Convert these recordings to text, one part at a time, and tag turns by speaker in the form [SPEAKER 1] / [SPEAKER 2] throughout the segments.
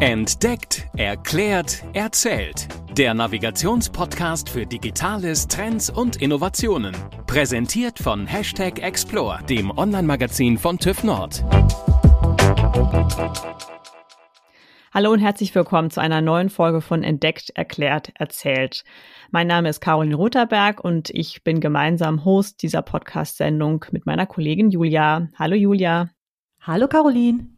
[SPEAKER 1] Entdeckt, erklärt, erzählt. Der Navigationspodcast für Digitales, Trends und Innovationen. Präsentiert von Hashtag Explore, dem Online-Magazin von TÜV Nord.
[SPEAKER 2] Hallo und herzlich willkommen zu einer neuen Folge von Entdeckt, erklärt, erzählt. Mein Name ist Caroline Rotherberg und ich bin gemeinsam Host dieser Podcast-Sendung mit meiner Kollegin Julia. Hallo Julia.
[SPEAKER 3] Hallo Caroline.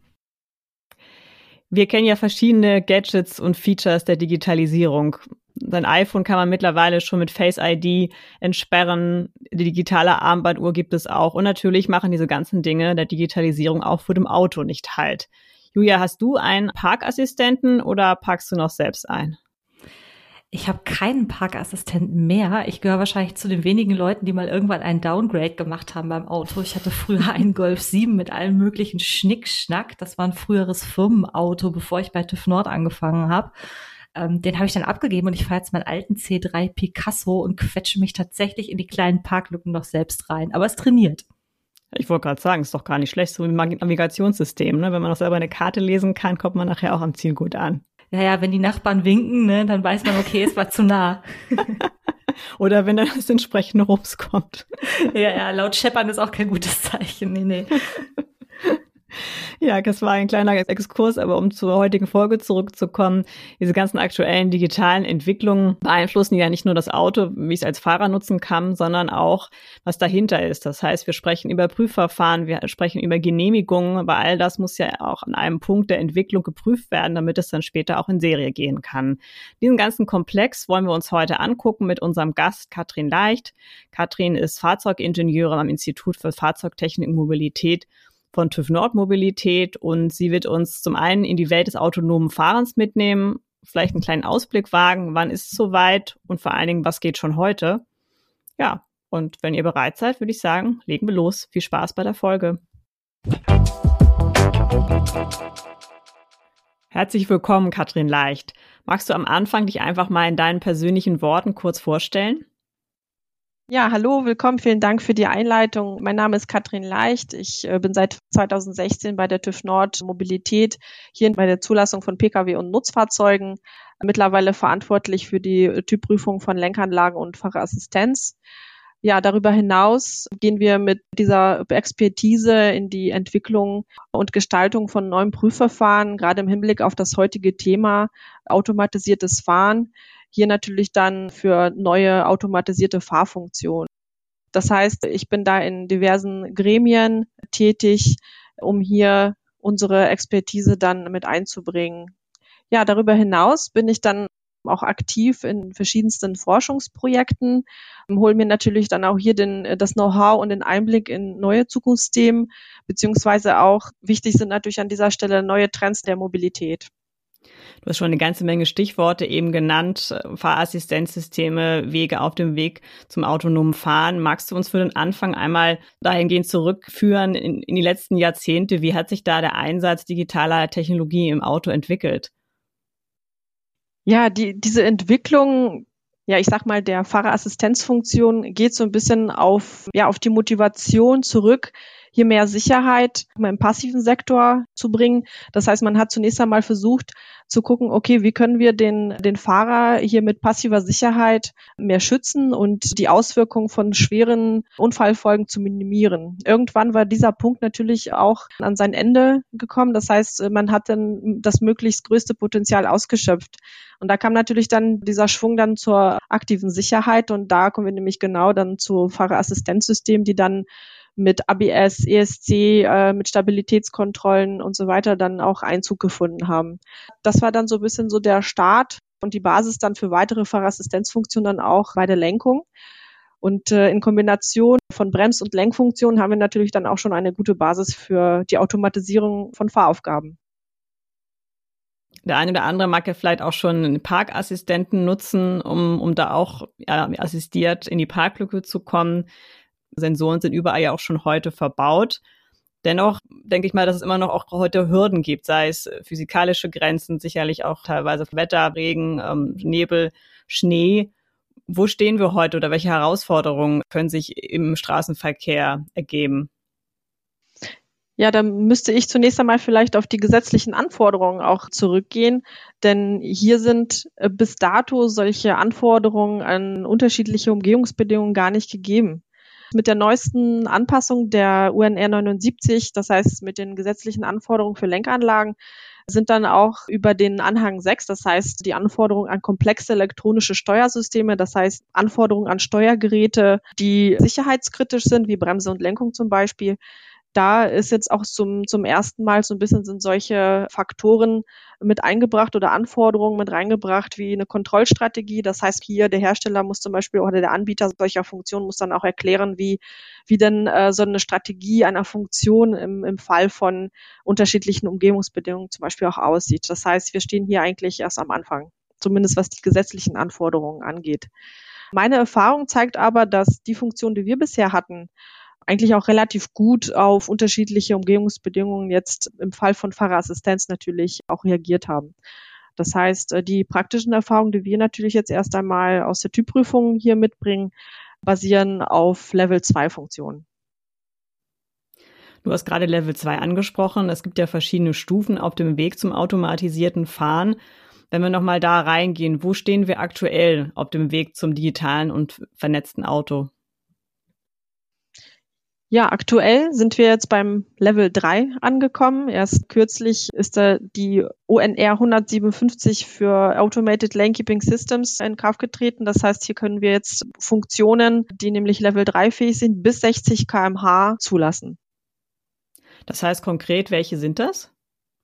[SPEAKER 2] Wir kennen ja verschiedene Gadgets und Features der Digitalisierung. Sein iPhone kann man mittlerweile schon mit Face ID entsperren. Die digitale Armbanduhr gibt es auch. Und natürlich machen diese ganzen Dinge der Digitalisierung auch vor dem Auto nicht halt. Julia, hast du einen Parkassistenten oder parkst du noch selbst ein?
[SPEAKER 3] Ich habe keinen Parkassistenten mehr. Ich gehöre wahrscheinlich zu den wenigen Leuten, die mal irgendwann einen Downgrade gemacht haben beim Auto. Ich hatte früher einen Golf 7 mit allem möglichen Schnickschnack. Das war ein früheres Firmenauto, bevor ich bei TÜV Nord angefangen habe. Ähm, den habe ich dann abgegeben und ich fahre jetzt meinen alten C3 Picasso und quetsche mich tatsächlich in die kleinen Parklücken noch selbst rein. Aber es trainiert.
[SPEAKER 2] Ich wollte gerade sagen, ist doch gar nicht schlecht, so wie ein Navigationssystem. Ne? Wenn man auch selber eine Karte lesen kann, kommt man nachher auch am Ziel gut an
[SPEAKER 3] ja, ja, wenn die Nachbarn winken, ne, dann weiß man, okay, es war zu nah.
[SPEAKER 2] Oder wenn dann das entsprechende Rums kommt.
[SPEAKER 3] Ja, ja, laut Scheppern ist auch kein gutes Zeichen. Nee, nee.
[SPEAKER 2] Ja, das war ein kleiner Exkurs, aber um zur heutigen Folge zurückzukommen, diese ganzen aktuellen digitalen Entwicklungen beeinflussen ja nicht nur das Auto, wie ich es als Fahrer nutzen kann, sondern auch, was dahinter ist. Das heißt, wir sprechen über Prüfverfahren, wir sprechen über Genehmigungen, aber all das muss ja auch an einem Punkt der Entwicklung geprüft werden, damit es dann später auch in Serie gehen kann. Diesen ganzen Komplex wollen wir uns heute angucken mit unserem Gast Katrin Leicht. Katrin ist Fahrzeugingenieurin am Institut für Fahrzeugtechnik und Mobilität von TÜV Nord Mobilität und sie wird uns zum einen in die Welt des autonomen Fahrens mitnehmen, vielleicht einen kleinen Ausblick wagen, wann ist es soweit und vor allen Dingen, was geht schon heute. Ja, und wenn ihr bereit seid, würde ich sagen, legen wir los. Viel Spaß bei der Folge. Herzlich willkommen, Katrin Leicht. Magst du am Anfang dich einfach mal in deinen persönlichen Worten kurz vorstellen?
[SPEAKER 4] Ja, hallo, willkommen. Vielen Dank für die Einleitung. Mein Name ist Katrin Leicht. Ich äh, bin seit 2016 bei der TÜV Nord Mobilität hier bei der Zulassung von Pkw und Nutzfahrzeugen. Mittlerweile verantwortlich für die Typprüfung von Lenkanlagen und Fahrerassistenz. Ja, darüber hinaus gehen wir mit dieser Expertise in die Entwicklung und Gestaltung von neuen Prüfverfahren, gerade im Hinblick auf das heutige Thema automatisiertes Fahren hier natürlich dann für neue automatisierte Fahrfunktionen. Das heißt, ich bin da in diversen Gremien tätig, um hier unsere Expertise dann mit einzubringen. Ja, darüber hinaus bin ich dann auch aktiv in verschiedensten Forschungsprojekten, hole mir natürlich dann auch hier den, das Know-how und den Einblick in neue Zukunftsthemen, beziehungsweise auch wichtig sind natürlich an dieser Stelle neue Trends der Mobilität.
[SPEAKER 2] Du hast schon eine ganze Menge Stichworte eben genannt, Fahrassistenzsysteme, Wege auf dem Weg zum autonomen Fahren. Magst du uns für den Anfang einmal dahingehend zurückführen in, in die letzten Jahrzehnte? Wie hat sich da der Einsatz digitaler Technologie im Auto entwickelt?
[SPEAKER 4] Ja, die, diese Entwicklung ja, ich sag mal, der Fahrerassistenzfunktion geht so ein bisschen auf, ja, auf die Motivation zurück, hier mehr Sicherheit im passiven Sektor zu bringen. Das heißt, man hat zunächst einmal versucht zu gucken, okay, wie können wir den, den Fahrer hier mit passiver Sicherheit mehr schützen und die Auswirkungen von schweren Unfallfolgen zu minimieren. Irgendwann war dieser Punkt natürlich auch an sein Ende gekommen. Das heißt, man hat dann das möglichst größte Potenzial ausgeschöpft. Und da kam natürlich dann dieser Schwung dann zur aktiven Sicherheit und da kommen wir nämlich genau dann zu Fahrerassistenzsystemen, die dann mit ABS, ESC, äh, mit Stabilitätskontrollen und so weiter dann auch Einzug gefunden haben. Das war dann so ein bisschen so der Start und die Basis dann für weitere Fahrassistenzfunktionen dann auch bei der Lenkung. Und äh, in Kombination von Brems- und Lenkfunktionen haben wir natürlich dann auch schon eine gute Basis für die Automatisierung von Fahraufgaben.
[SPEAKER 2] Der eine oder andere mag ja vielleicht auch schon einen Parkassistenten nutzen, um, um da auch ja, assistiert in die Parklücke zu kommen. Sensoren sind überall ja auch schon heute verbaut. Dennoch denke ich mal, dass es immer noch auch heute Hürden gibt, sei es physikalische Grenzen, sicherlich auch teilweise Wetter, Regen, ähm, Nebel, Schnee. Wo stehen wir heute oder welche Herausforderungen können sich im Straßenverkehr ergeben?
[SPEAKER 4] Ja, dann müsste ich zunächst einmal vielleicht auf die gesetzlichen Anforderungen auch zurückgehen, denn hier sind äh, bis dato solche Anforderungen an unterschiedliche Umgehungsbedingungen gar nicht gegeben. Mit der neuesten Anpassung der UNR 79, das heißt mit den gesetzlichen Anforderungen für Lenkanlagen, sind dann auch über den Anhang 6, das heißt die Anforderungen an komplexe elektronische Steuersysteme, das heißt Anforderungen an Steuergeräte, die sicherheitskritisch sind, wie Bremse und Lenkung zum Beispiel, da ist jetzt auch zum, zum ersten Mal so ein bisschen sind solche Faktoren mit eingebracht oder Anforderungen mit reingebracht wie eine Kontrollstrategie. Das heißt, hier der Hersteller muss zum Beispiel oder der Anbieter solcher Funktionen muss dann auch erklären, wie, wie denn äh, so eine Strategie einer Funktion im, im Fall von unterschiedlichen Umgebungsbedingungen zum Beispiel auch aussieht. Das heißt, wir stehen hier eigentlich erst am Anfang, zumindest was die gesetzlichen Anforderungen angeht. Meine Erfahrung zeigt aber, dass die Funktion, die wir bisher hatten, eigentlich auch relativ gut auf unterschiedliche Umgehungsbedingungen jetzt im Fall von Fahrerassistenz natürlich auch reagiert haben. Das heißt, äh, die praktischen Erfahrungen, die wir natürlich jetzt erst einmal aus der Typprüfung hier mitbringen, basieren auf Level 2 Funktionen.
[SPEAKER 2] Du hast gerade Level 2 angesprochen. Es gibt ja verschiedene Stufen auf dem Weg zum automatisierten Fahren. Wenn wir nochmal da reingehen, wo stehen wir aktuell auf dem Weg zum digitalen und vernetzten Auto?
[SPEAKER 4] Ja, aktuell sind wir jetzt beim Level 3 angekommen. Erst kürzlich ist da die ONR 157 für Automated Lane Keeping Systems in Kraft getreten. Das heißt, hier können wir jetzt Funktionen, die nämlich Level 3 fähig sind, bis 60 kmh zulassen.
[SPEAKER 2] Das heißt konkret, welche sind das?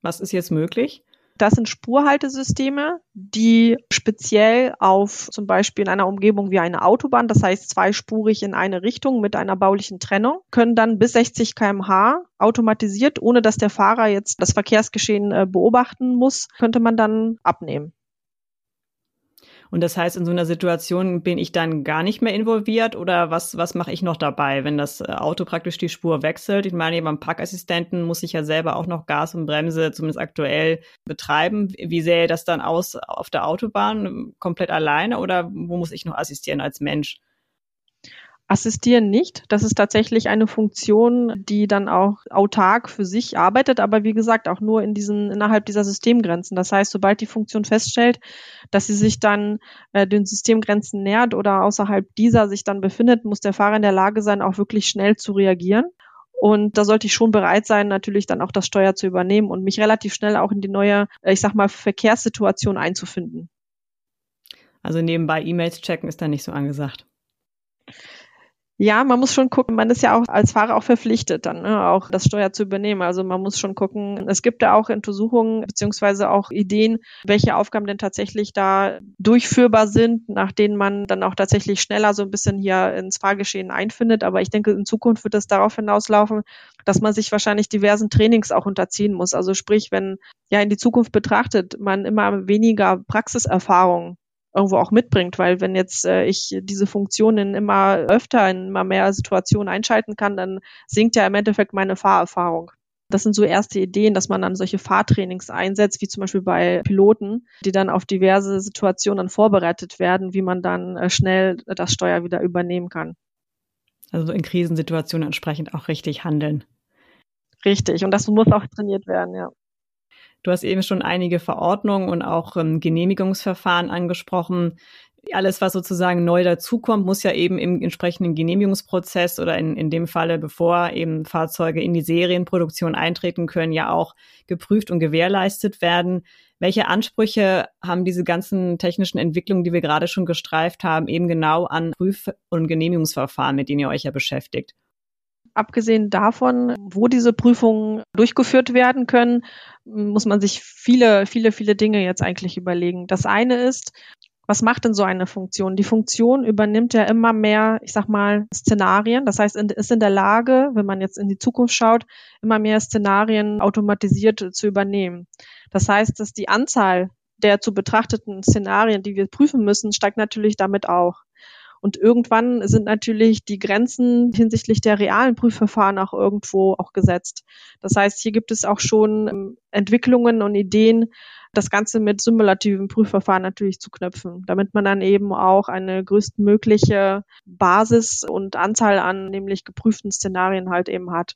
[SPEAKER 2] Was ist jetzt möglich?
[SPEAKER 4] Das sind Spurhaltesysteme, die speziell auf zum Beispiel in einer Umgebung wie eine Autobahn, das heißt zweispurig in eine Richtung mit einer baulichen Trennung, können dann bis 60 kmh automatisiert, ohne dass der Fahrer jetzt das Verkehrsgeschehen äh, beobachten muss, könnte man dann abnehmen.
[SPEAKER 2] Und das heißt, in so einer Situation bin ich dann gar nicht mehr involviert oder was, was mache ich noch dabei, wenn das äh, Auto praktisch die Spur wechselt? Ich meine, beim Parkassistenten muss ich ja selber auch noch Gas und Bremse zumindest aktuell betreiben. Wie sähe das dann aus auf der Autobahn? Komplett alleine oder wo muss ich noch assistieren als Mensch?
[SPEAKER 4] Assistieren nicht. Das ist tatsächlich eine Funktion, die dann auch autark für sich arbeitet, aber wie gesagt auch nur in diesen innerhalb dieser Systemgrenzen. Das heißt, sobald die Funktion feststellt, dass sie sich dann äh, den Systemgrenzen nähert oder außerhalb dieser sich dann befindet, muss der Fahrer in der Lage sein, auch wirklich schnell zu reagieren. Und da sollte ich schon bereit sein, natürlich dann auch das Steuer zu übernehmen und mich relativ schnell auch in die neue, äh, ich sag mal, Verkehrssituation einzufinden.
[SPEAKER 2] Also nebenbei E-Mails checken ist da nicht so angesagt.
[SPEAKER 4] Ja, man muss schon gucken, man ist ja auch als Fahrer auch verpflichtet, dann ne, auch das Steuer zu übernehmen. Also man muss schon gucken, es gibt da auch Untersuchungen beziehungsweise auch Ideen, welche Aufgaben denn tatsächlich da durchführbar sind, nach denen man dann auch tatsächlich schneller so ein bisschen hier ins Fahrgeschehen einfindet. Aber ich denke, in Zukunft wird es darauf hinauslaufen, dass man sich wahrscheinlich diversen Trainings auch unterziehen muss. Also sprich, wenn ja in die Zukunft betrachtet, man immer weniger Praxiserfahrung irgendwo auch mitbringt, weil wenn jetzt äh, ich diese Funktionen immer öfter in immer mehr Situationen einschalten kann, dann sinkt ja im Endeffekt meine Fahrerfahrung. Das sind so erste Ideen, dass man dann solche Fahrtrainings einsetzt, wie zum Beispiel bei Piloten, die dann auf diverse Situationen vorbereitet werden, wie man dann äh, schnell das Steuer wieder übernehmen kann.
[SPEAKER 2] Also in Krisensituationen entsprechend auch richtig handeln.
[SPEAKER 4] Richtig, und das muss auch trainiert werden, ja.
[SPEAKER 2] Du hast eben schon einige Verordnungen und auch ähm, Genehmigungsverfahren angesprochen. Alles, was sozusagen neu dazukommt, muss ja eben im entsprechenden Genehmigungsprozess oder in, in dem Falle, bevor eben Fahrzeuge in die Serienproduktion eintreten können, ja auch geprüft und gewährleistet werden. Welche Ansprüche haben diese ganzen technischen Entwicklungen, die wir gerade schon gestreift haben, eben genau an Prüf- und Genehmigungsverfahren, mit denen ihr euch ja beschäftigt?
[SPEAKER 4] Abgesehen davon, wo diese Prüfungen durchgeführt werden können, muss man sich viele, viele, viele Dinge jetzt eigentlich überlegen. Das eine ist, was macht denn so eine Funktion? Die Funktion übernimmt ja immer mehr, ich sag mal, Szenarien. Das heißt, ist in der Lage, wenn man jetzt in die Zukunft schaut, immer mehr Szenarien automatisiert zu übernehmen. Das heißt, dass die Anzahl der zu betrachteten Szenarien, die wir prüfen müssen, steigt natürlich damit auch. Und irgendwann sind natürlich die Grenzen hinsichtlich der realen Prüfverfahren auch irgendwo auch gesetzt. Das heißt, hier gibt es auch schon ähm, Entwicklungen und Ideen, das Ganze mit simulativen Prüfverfahren natürlich zu knüpfen, damit man dann eben auch eine größtmögliche Basis und Anzahl an nämlich geprüften Szenarien halt eben hat.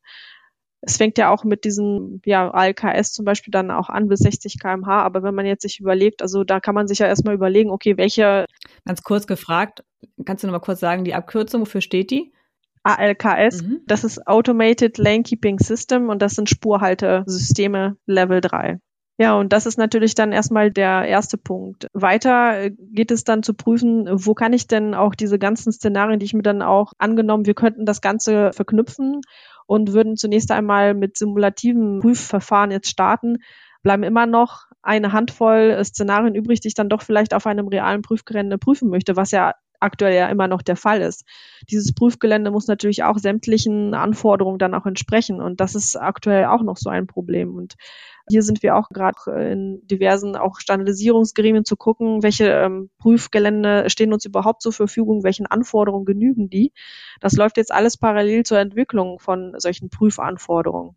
[SPEAKER 4] Es fängt ja auch mit diesem ja, ALKS zum Beispiel dann auch an bis 60 kmh. Aber wenn man jetzt sich überlegt, also da kann man sich ja erstmal überlegen, okay, welche.
[SPEAKER 2] Ganz kurz gefragt, kannst du noch mal kurz sagen, die Abkürzung, wofür steht die?
[SPEAKER 4] ALKS, mhm. das ist Automated Lane Keeping System und das sind Spurhaltesysteme Level 3. Ja, und das ist natürlich dann erstmal der erste Punkt. Weiter äh, geht es dann zu prüfen, wo kann ich denn auch diese ganzen Szenarien, die ich mir dann auch angenommen, wir könnten das Ganze verknüpfen und würden zunächst einmal mit simulativen Prüfverfahren jetzt starten, bleiben immer noch eine Handvoll Szenarien übrig, die ich dann doch vielleicht auf einem realen Prüfgelände prüfen möchte, was ja aktuell ja immer noch der Fall ist. Dieses Prüfgelände muss natürlich auch sämtlichen Anforderungen dann auch entsprechen und das ist aktuell auch noch so ein Problem und hier sind wir auch gerade in diversen auch Standardisierungsgremien zu gucken, welche ähm, Prüfgelände stehen uns überhaupt zur Verfügung, welchen Anforderungen genügen die. Das läuft jetzt alles parallel zur Entwicklung von solchen Prüfanforderungen.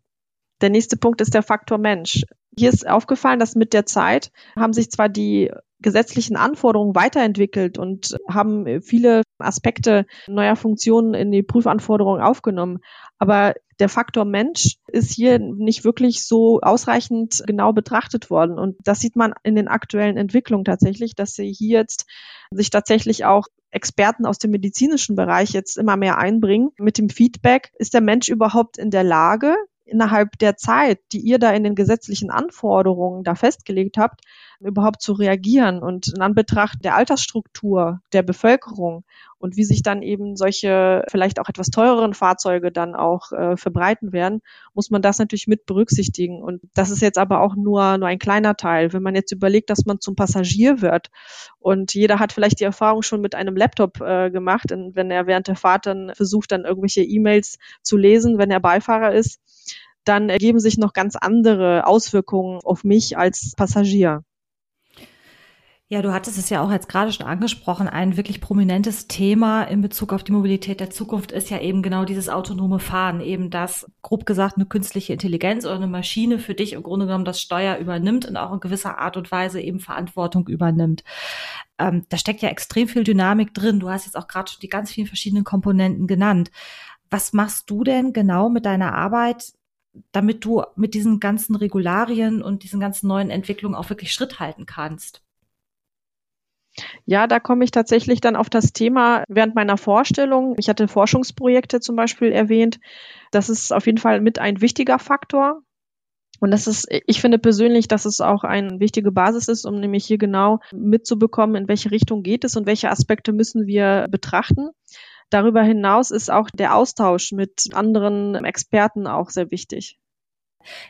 [SPEAKER 4] Der nächste Punkt ist der Faktor Mensch. Hier ist aufgefallen, dass mit der Zeit haben sich zwar die gesetzlichen Anforderungen weiterentwickelt und haben viele Aspekte neuer Funktionen in die Prüfanforderungen aufgenommen. Aber der Faktor Mensch ist hier nicht wirklich so ausreichend genau betrachtet worden. Und das sieht man in den aktuellen Entwicklungen tatsächlich, dass sie hier jetzt sich tatsächlich auch Experten aus dem medizinischen Bereich jetzt immer mehr einbringen mit dem Feedback, ist der Mensch überhaupt in der Lage, innerhalb der Zeit, die ihr da in den gesetzlichen Anforderungen da festgelegt habt, überhaupt zu reagieren und in Anbetracht der Altersstruktur der Bevölkerung und wie sich dann eben solche vielleicht auch etwas teureren Fahrzeuge dann auch äh, verbreiten werden, muss man das natürlich mit berücksichtigen. Und das ist jetzt aber auch nur, nur ein kleiner Teil. Wenn man jetzt überlegt, dass man zum Passagier wird und jeder hat vielleicht die Erfahrung schon mit einem Laptop äh, gemacht, und wenn er während der Fahrt dann versucht, dann irgendwelche E-Mails zu lesen, wenn er Beifahrer ist, dann ergeben sich noch ganz andere Auswirkungen auf mich als Passagier.
[SPEAKER 3] Ja, du hattest es ja auch jetzt gerade schon angesprochen. Ein wirklich prominentes Thema in Bezug auf die Mobilität der Zukunft ist ja eben genau dieses autonome Fahren. Eben das, grob gesagt, eine künstliche Intelligenz oder eine Maschine für dich im Grunde genommen das Steuer übernimmt und auch in gewisser Art und Weise eben Verantwortung übernimmt. Ähm, da steckt ja extrem viel Dynamik drin. Du hast jetzt auch gerade schon die ganz vielen verschiedenen Komponenten genannt. Was machst du denn genau mit deiner Arbeit, damit du mit diesen ganzen Regularien und diesen ganzen neuen Entwicklungen auch wirklich Schritt halten kannst?
[SPEAKER 4] Ja, da komme ich tatsächlich dann auf das Thema während meiner Vorstellung. Ich hatte Forschungsprojekte zum Beispiel erwähnt. Das ist auf jeden Fall mit ein wichtiger Faktor. Und das ist, ich finde persönlich, dass es auch eine wichtige Basis ist, um nämlich hier genau mitzubekommen, in welche Richtung geht es und welche Aspekte müssen wir betrachten. Darüber hinaus ist auch der Austausch mit anderen Experten auch sehr wichtig.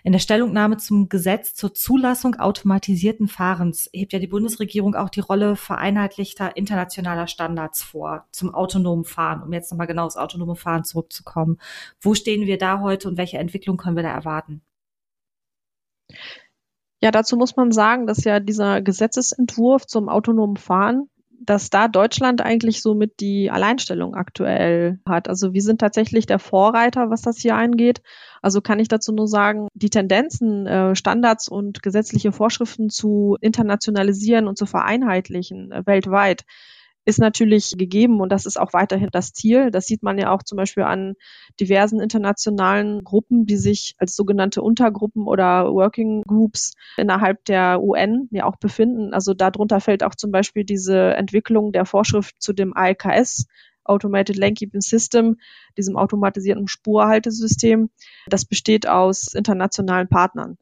[SPEAKER 3] In der Stellungnahme zum Gesetz zur Zulassung automatisierten Fahrens hebt ja die Bundesregierung auch die Rolle vereinheitlichter internationaler Standards vor zum autonomen Fahren, um jetzt nochmal genau aufs autonome Fahren zurückzukommen. Wo stehen wir da heute und welche Entwicklung können wir da erwarten?
[SPEAKER 4] Ja, dazu muss man sagen, dass ja dieser Gesetzesentwurf zum autonomen Fahren dass da Deutschland eigentlich somit die Alleinstellung aktuell hat. Also wir sind tatsächlich der Vorreiter, was das hier angeht. Also kann ich dazu nur sagen, die Tendenzen, äh, Standards und gesetzliche Vorschriften zu internationalisieren und zu vereinheitlichen äh, weltweit, ist natürlich gegeben und das ist auch weiterhin das Ziel. Das sieht man ja auch zum Beispiel an diversen internationalen Gruppen, die sich als sogenannte Untergruppen oder Working Groups innerhalb der UN ja auch befinden. Also darunter fällt auch zum Beispiel diese Entwicklung der Vorschrift zu dem ALKS, Automated Lane Keeping System, diesem automatisierten Spurhaltesystem. Das besteht aus internationalen Partnern.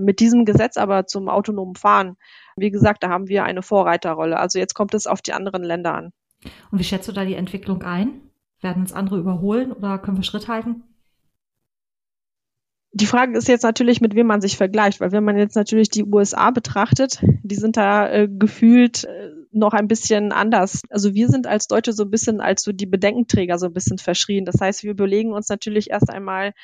[SPEAKER 4] Mit diesem Gesetz aber zum autonomen Fahren, wie gesagt, da haben wir eine Vorreiterrolle. Also jetzt kommt es auf die anderen Länder an.
[SPEAKER 3] Und wie schätzt du da die Entwicklung ein? Werden uns andere überholen oder können wir Schritt halten?
[SPEAKER 4] Die Frage ist jetzt natürlich, mit wem man sich vergleicht, weil wenn man jetzt natürlich die USA betrachtet, die sind da äh, gefühlt äh, noch ein bisschen anders. Also wir sind als Deutsche so ein bisschen als so die Bedenkenträger so ein bisschen verschrien. Das heißt, wir überlegen uns natürlich erst einmal,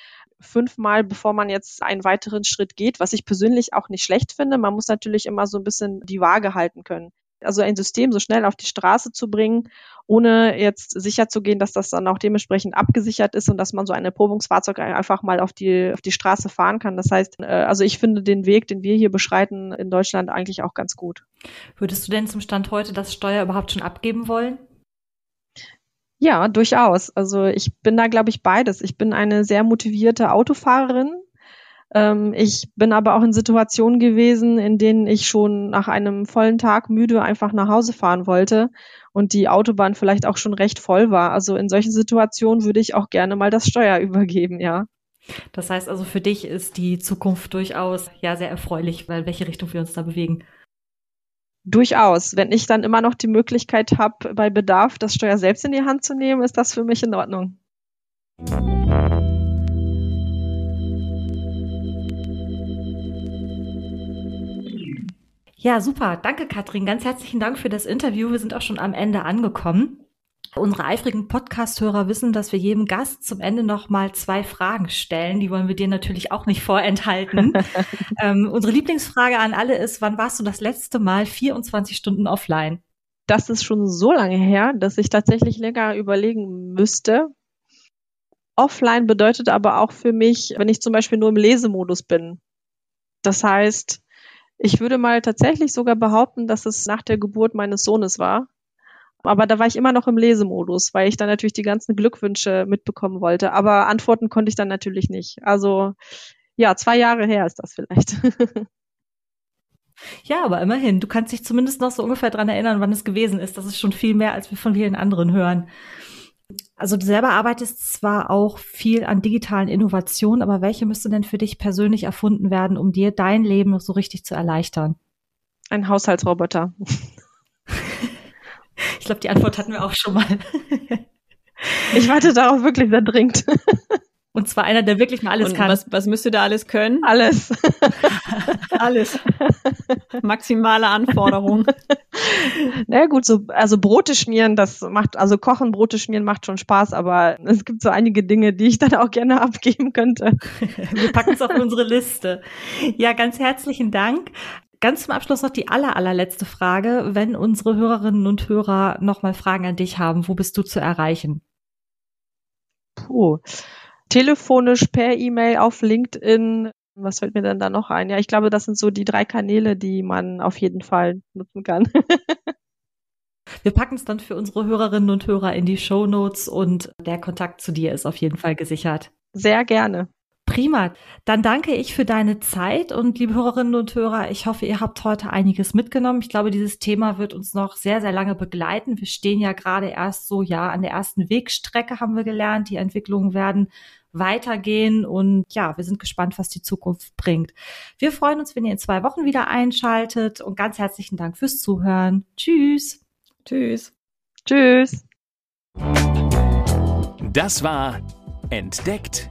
[SPEAKER 4] fünfmal, bevor man jetzt einen weiteren Schritt geht, was ich persönlich auch nicht schlecht finde. Man muss natürlich immer so ein bisschen die Waage halten können. Also ein System so schnell auf die Straße zu bringen, ohne jetzt sicher zu gehen, dass das dann auch dementsprechend abgesichert ist und dass man so ein Erprobungsfahrzeug einfach mal auf die, auf die Straße fahren kann. Das heißt, äh, also ich finde den Weg, den wir hier beschreiten in Deutschland eigentlich auch ganz gut.
[SPEAKER 3] Würdest du denn zum Stand heute das Steuer überhaupt schon abgeben wollen?
[SPEAKER 4] Ja, durchaus. Also ich bin da, glaube ich, beides. Ich bin eine sehr motivierte Autofahrerin. Ähm, ich bin aber auch in Situationen gewesen, in denen ich schon nach einem vollen Tag müde einfach nach Hause fahren wollte und die Autobahn vielleicht auch schon recht voll war. Also in solchen Situationen würde ich auch gerne mal das Steuer übergeben, ja.
[SPEAKER 3] Das heißt also, für dich ist die Zukunft durchaus ja sehr erfreulich, weil welche Richtung wir uns da bewegen.
[SPEAKER 4] Durchaus. Wenn ich dann immer noch die Möglichkeit habe, bei Bedarf das Steuer selbst in die Hand zu nehmen, ist das für mich in Ordnung.
[SPEAKER 3] Ja, super. Danke, Katrin. Ganz herzlichen Dank für das Interview. Wir sind auch schon am Ende angekommen. Unsere eifrigen Podcast-Hörer wissen, dass wir jedem Gast zum Ende noch mal zwei Fragen stellen. Die wollen wir dir natürlich auch nicht vorenthalten. ähm, unsere Lieblingsfrage an alle ist, wann warst du das letzte Mal 24 Stunden offline?
[SPEAKER 4] Das ist schon so lange her, dass ich tatsächlich länger überlegen müsste. Offline bedeutet aber auch für mich, wenn ich zum Beispiel nur im Lesemodus bin. Das heißt, ich würde mal tatsächlich sogar behaupten, dass es nach der Geburt meines Sohnes war aber da war ich immer noch im Lesemodus, weil ich dann natürlich die ganzen Glückwünsche mitbekommen wollte. Aber antworten konnte ich dann natürlich nicht. Also ja, zwei Jahre her ist das vielleicht.
[SPEAKER 3] Ja, aber immerhin, du kannst dich zumindest noch so ungefähr dran erinnern, wann es gewesen ist. Das ist schon viel mehr, als wir von vielen anderen hören. Also du selber arbeitest zwar auch viel an digitalen Innovationen, aber welche müsste denn für dich persönlich erfunden werden, um dir dein Leben so richtig zu erleichtern?
[SPEAKER 4] Ein Haushaltsroboter.
[SPEAKER 3] Ich glaube, die Antwort hatten wir auch schon mal.
[SPEAKER 4] ich warte darauf wirklich sehr dringend.
[SPEAKER 3] Und zwar einer, der wirklich mal alles Und kann.
[SPEAKER 2] Was, was müsste da alles können?
[SPEAKER 4] Alles.
[SPEAKER 2] alles. Maximale Anforderung.
[SPEAKER 4] Na naja, gut, so, also Brote schmieren, das macht, also kochen, Brote schmieren macht schon Spaß, aber es gibt so einige Dinge, die ich dann auch gerne abgeben könnte.
[SPEAKER 3] Wir packen es auf unsere Liste. Ja, ganz herzlichen Dank. Ganz zum Abschluss noch die aller, allerletzte Frage. Wenn unsere Hörerinnen und Hörer nochmal Fragen an dich haben, wo bist du zu erreichen?
[SPEAKER 4] Puh. Telefonisch, per E-Mail, auf LinkedIn. Was fällt mir denn da noch ein? Ja, ich glaube, das sind so die drei Kanäle, die man auf jeden Fall nutzen kann.
[SPEAKER 3] Wir packen es dann für unsere Hörerinnen und Hörer in die Show Notes und der Kontakt zu dir ist auf jeden Fall gesichert.
[SPEAKER 4] Sehr gerne.
[SPEAKER 3] Prima. Dann danke ich für deine Zeit und liebe Hörerinnen und Hörer, ich hoffe, ihr habt heute einiges mitgenommen. Ich glaube, dieses Thema wird uns noch sehr, sehr lange begleiten. Wir stehen ja gerade erst so, ja, an der ersten Wegstrecke haben wir gelernt. Die Entwicklungen werden weitergehen und ja, wir sind gespannt, was die Zukunft bringt. Wir freuen uns, wenn ihr in zwei Wochen wieder einschaltet und ganz herzlichen Dank fürs Zuhören. Tschüss.
[SPEAKER 2] Tschüss.
[SPEAKER 4] Tschüss.
[SPEAKER 1] Das war Entdeckt,